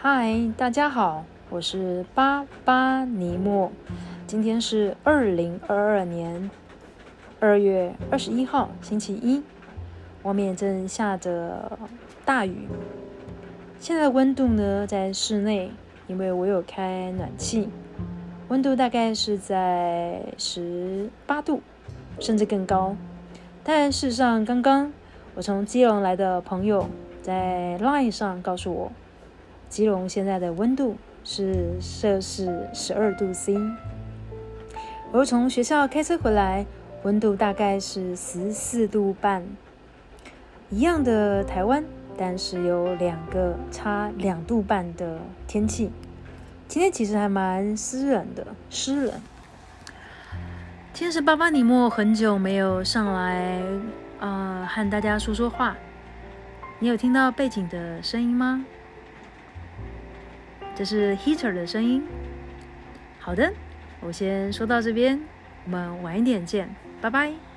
嗨，大家好，我是巴巴尼莫。今天是二零二二年二月二十一号，星期一。外面正下着大雨。现在的温度呢，在室内，因为我有开暖气，温度大概是在十八度，甚至更高。但事实上，刚刚我从基隆来的朋友在 Line 上告诉我，基隆现在的温度是摄氏十二度 C。我从学校开车回来，温度大概是十四度半。一样的台湾，但是有两个差两度半的天气。今天其实还蛮湿冷的，湿冷。今天是巴巴尼莫很久没有上来，呃，和大家说说话。你有听到背景的声音吗？这是 heater 的声音。好的，我先说到这边，我们晚一点见，拜拜。